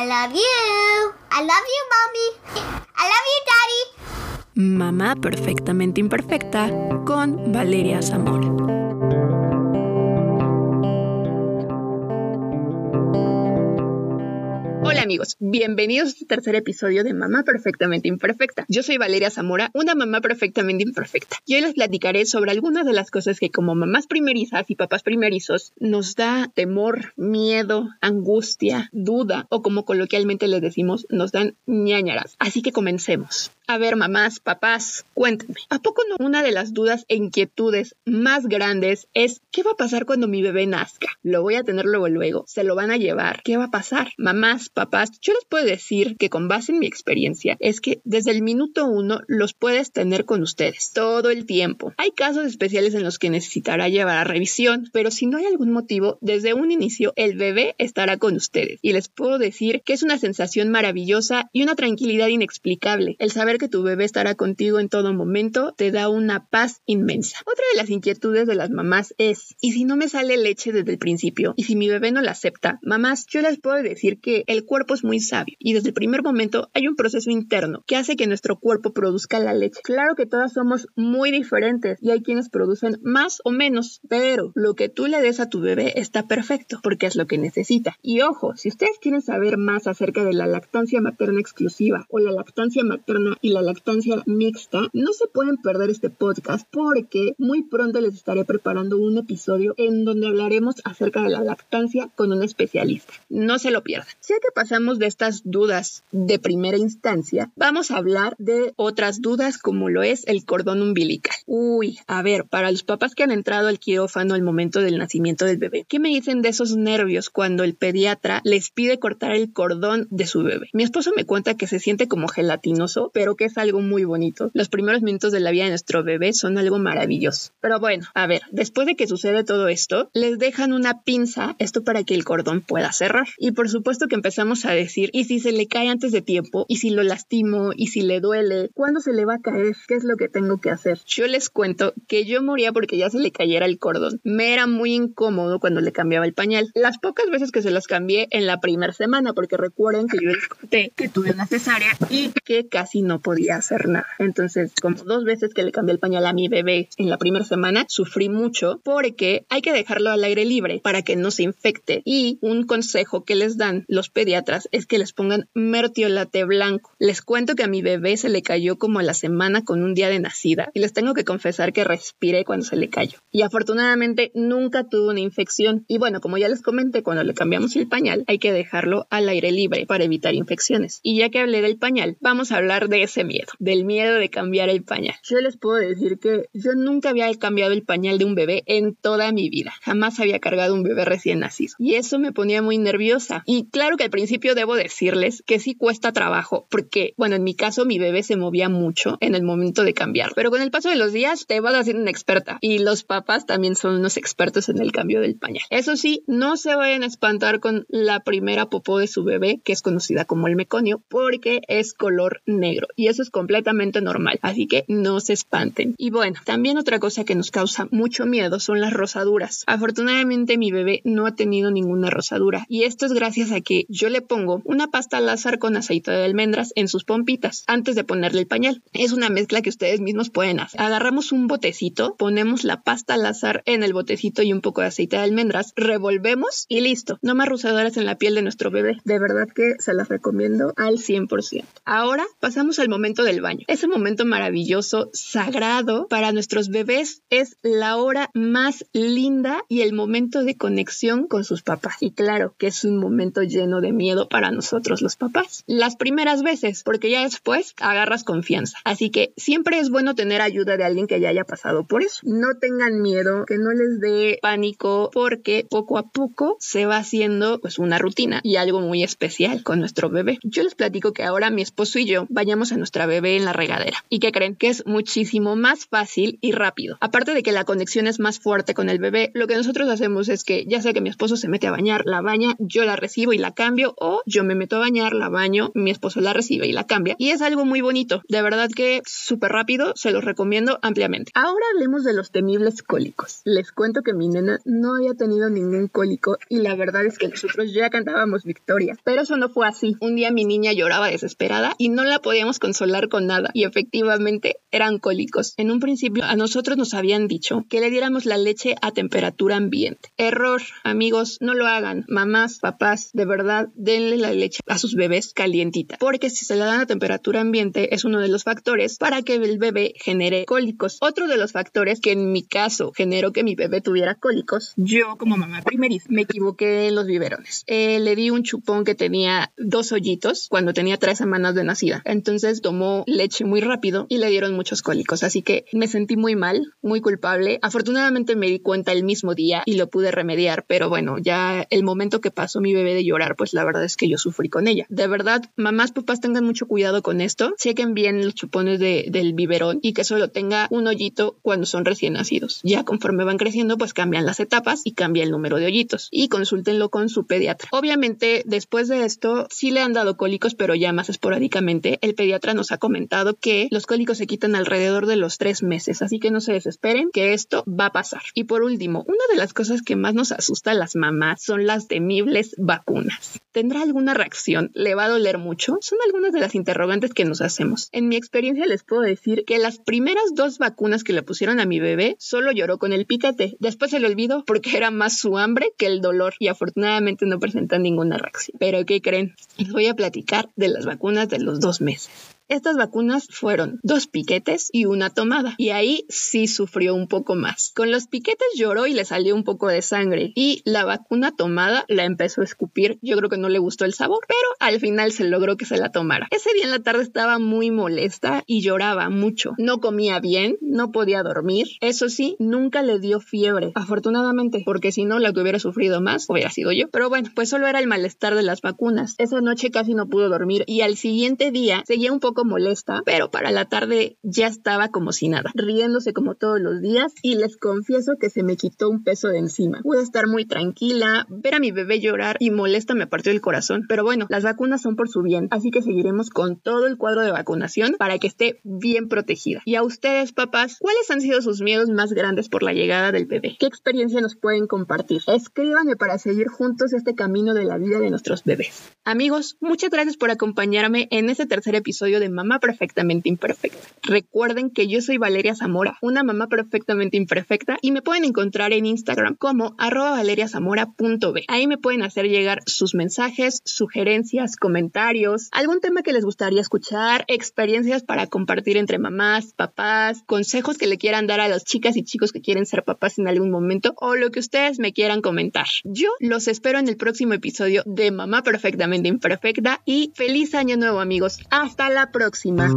I love you. I love you, mommy. I love you, daddy. Mamá perfectamente imperfecta con Valeria Zamora. Amigos, bienvenidos a este tercer episodio de Mamá Perfectamente Imperfecta. Yo soy Valeria Zamora, una mamá perfectamente imperfecta. Y hoy les platicaré sobre algunas de las cosas que como mamás primerizas y papás primerizos nos da temor, miedo, angustia, duda o como coloquialmente les decimos, nos dan ñañaras. Así que comencemos. A ver, mamás, papás, cuéntenme. ¿A poco no una de las dudas e inquietudes más grandes es qué va a pasar cuando mi bebé nazca? ¿Lo voy a tener luego luego? ¿Se lo van a llevar? ¿Qué va a pasar? Mamás, papás, yo les puedo decir que con base en mi experiencia es que desde el minuto uno los puedes tener con ustedes todo el tiempo. Hay casos especiales en los que necesitará llevar a revisión, pero si no hay algún motivo, desde un inicio el bebé estará con ustedes. Y les puedo decir que es una sensación maravillosa y una tranquilidad inexplicable el saber que tu bebé estará contigo en todo momento te da una paz inmensa. Otra de las inquietudes de las mamás es, ¿y si no me sale leche desde el principio? ¿Y si mi bebé no la acepta? Mamás, yo les puedo decir que el cuerpo es muy sabio y desde el primer momento hay un proceso interno que hace que nuestro cuerpo produzca la leche. Claro que todas somos muy diferentes y hay quienes producen más o menos, pero lo que tú le des a tu bebé está perfecto porque es lo que necesita. Y ojo, si ustedes quieren saber más acerca de la lactancia materna exclusiva o la lactancia materna y la lactancia mixta, no se pueden perder este podcast porque muy pronto les estaré preparando un episodio en donde hablaremos acerca de la lactancia con un especialista. No se lo pierdan. Ya que pasamos de estas dudas de primera instancia, vamos a hablar de otras dudas como lo es el cordón umbilical. Uy, a ver, para los papás que han entrado al quirófano al momento del nacimiento del bebé, ¿qué me dicen de esos nervios cuando el pediatra les pide cortar el cordón de su bebé? Mi esposo me cuenta que se siente como gelatinoso, pero que es algo muy bonito. Los primeros minutos de la vida de nuestro bebé son algo maravilloso. Pero bueno, a ver, después de que sucede todo esto, les dejan una pinza, esto para que el cordón pueda cerrar. Y por supuesto que empezamos a decir, ¿y si se le cae antes de tiempo? ¿Y si lo lastimo? ¿Y si le duele? ¿Cuándo se le va a caer? ¿Qué es lo que tengo que hacer? Yo les cuento que yo moría porque ya se le cayera el cordón. Me era muy incómodo cuando le cambiaba el pañal. Las pocas veces que se las cambié en la primera semana, porque recuerden que yo les conté que tuve una cesárea y que casi no podía hacer nada. Entonces, como dos veces que le cambié el pañal a mi bebé en la primera semana, sufrí mucho porque hay que dejarlo al aire libre para que no se infecte. Y un consejo que les dan los pediatras es que les pongan mertiolate blanco. Les cuento que a mi bebé se le cayó como a la semana con un día de nacida y les tengo que confesar que respiré cuando se le cayó. Y afortunadamente nunca tuvo una infección. Y bueno, como ya les comenté, cuando le cambiamos el pañal, hay que dejarlo al aire libre para evitar infecciones. Y ya que hablé del pañal, vamos a hablar de ese miedo, del miedo de cambiar el pañal. Yo les puedo decir que yo nunca había cambiado el pañal de un bebé en toda mi vida. Jamás había cargado un bebé recién nacido. Y eso me ponía muy nerviosa. Y claro que al principio debo decirles que sí cuesta trabajo, porque, bueno, en mi caso mi bebé se movía mucho en el momento de cambiar. Pero con el paso de los días te vas haciendo una experta. Y los papás también son unos expertos en el cambio del pañal. Eso sí, no se vayan a espantar con la primera popó de su bebé, que es conocida como el meconio, porque es color negro. Y eso es completamente normal. Así que no se espanten. Y bueno, también otra cosa que nos causa mucho miedo son las rosaduras. Afortunadamente mi bebé no ha tenido ninguna rosadura. Y esto es gracias a que yo le pongo una pasta Lázaro con aceite de almendras en sus pompitas antes de ponerle el pañal. Es una mezcla que ustedes mismos pueden hacer. Agarramos un botecito, ponemos la pasta Lázaro en el botecito y un poco de aceite de almendras, revolvemos y listo. No más rosaduras en la piel de nuestro bebé. De verdad que se las recomiendo al 100%. Ahora pasamos al momento del baño. Ese momento maravilloso, sagrado para nuestros bebés es la hora más linda y el momento de conexión con sus papás. Y claro que es un momento lleno de miedo para nosotros los papás. Las primeras veces, porque ya después agarras confianza. Así que siempre es bueno tener ayuda de alguien que ya haya pasado por eso. No tengan miedo, que no les dé pánico, porque poco a poco se va haciendo pues una rutina y algo muy especial con nuestro bebé. Yo les platico que ahora mi esposo y yo vayamos a nuestra bebé en la regadera. ¿Y que creen? Que es muchísimo más fácil y rápido. Aparte de que la conexión es más fuerte con el bebé, lo que nosotros hacemos es que ya sea que mi esposo se mete a bañar, la baña, yo la recibo y la cambio o yo me meto a bañar, la baño, mi esposo la recibe y la cambia. Y es algo muy bonito. De verdad que súper rápido, se los recomiendo ampliamente. Ahora hablemos de los temibles cólicos. Les cuento que mi nena no había tenido ningún cólico y la verdad es que nosotros ya cantábamos victoria. Pero eso no fue así. Un día mi niña lloraba desesperada y no la podíamos consolar con nada. Y efectivamente eran cólicos. En un principio a nosotros nos habían dicho que le diéramos la leche a temperatura ambiente. Error, amigos, no lo hagan. Mamás, papás, de verdad, denle la leche a sus bebés calientita. Porque si se la dan a temperatura ambiente es uno de los factores para que el bebé genere cólicos. Otro de los factores que en mi caso generó que mi bebé tuviera cólicos, yo como mamá primeriza me equivoqué en los biberones. Eh, le di un chupón que tenía dos hoyitos cuando tenía tres semanas de nacida. Entonces tomó leche muy rápido y le dieron muchos cólicos. Así que me sentí muy mal, muy culpable. Afortunadamente me di cuenta el mismo día y lo pude remediar, pero bueno, ya el momento que pasó mi bebé de llorar, pues la verdad es que yo sufrí con ella. De verdad, mamás, papás tengan mucho cuidado con esto. Chequen bien los chupones del biberón y que solo tenga un hoyito cuando son recién nacidos. Ya conforme van creciendo, pues cambian las etapas y cambia el número de hoyitos. Y consúltenlo con su pediatra. Obviamente, después de esto, sí le han dado cólicos, pero ya más esporádicamente. El pediatra nos ha comentado que los cólicos se quitan alrededor de los tres meses, así que no se desesperen, que esto va a pasar. Y por último, una de las cosas que más nos asusta a las mamás son las temibles vacunas. ¿Tendrá alguna reacción? ¿Le va a doler mucho? Son algunas de las interrogantes que nos hacemos. En mi experiencia les puedo decir que las primeras dos vacunas que le pusieron a mi bebé solo lloró con el piquete. Después se le olvidó porque era más su hambre que el dolor y afortunadamente no presenta ninguna reacción. Pero ¿qué creen? Les voy a platicar de las vacunas de los dos meses. Estas vacunas fueron dos piquetes y una tomada. Y ahí sí sufrió un poco más. Con los piquetes lloró y le salió un poco de sangre. Y la vacuna tomada la empezó a escupir. Yo creo que no le gustó el sabor, pero al final se logró que se la tomara. Ese día en la tarde estaba muy molesta y lloraba mucho. No comía bien, no podía dormir. Eso sí, nunca le dio fiebre. Afortunadamente, porque si no, la que hubiera sufrido más hubiera sido yo. Pero bueno, pues solo era el malestar de las vacunas. Esa noche casi no pudo dormir y al siguiente día seguía un molesta, pero para la tarde ya estaba como si nada, riéndose como todos los días y les confieso que se me quitó un peso de encima. Pude estar muy tranquila, ver a mi bebé llorar y molesta me partió el corazón, pero bueno, las vacunas son por su bien, así que seguiremos con todo el cuadro de vacunación para que esté bien protegida. Y a ustedes, papás, ¿cuáles han sido sus miedos más grandes por la llegada del bebé? ¿Qué experiencia nos pueden compartir? Escríbanme para seguir juntos este camino de la vida de nuestros bebés. Amigos, muchas gracias por acompañarme en este tercer episodio de Mamá Perfectamente Imperfecta. Recuerden que yo soy Valeria Zamora, una mamá perfectamente imperfecta y me pueden encontrar en Instagram como arroba valeriazamora.b. Ahí me pueden hacer llegar sus mensajes, sugerencias, comentarios, algún tema que les gustaría escuchar, experiencias para compartir entre mamás, papás, consejos que le quieran dar a las chicas y chicos que quieren ser papás en algún momento o lo que ustedes me quieran comentar. Yo los espero en el próximo episodio de Mamá Perfectamente Imperfecta y feliz año nuevo amigos. Hasta la próxima próxima.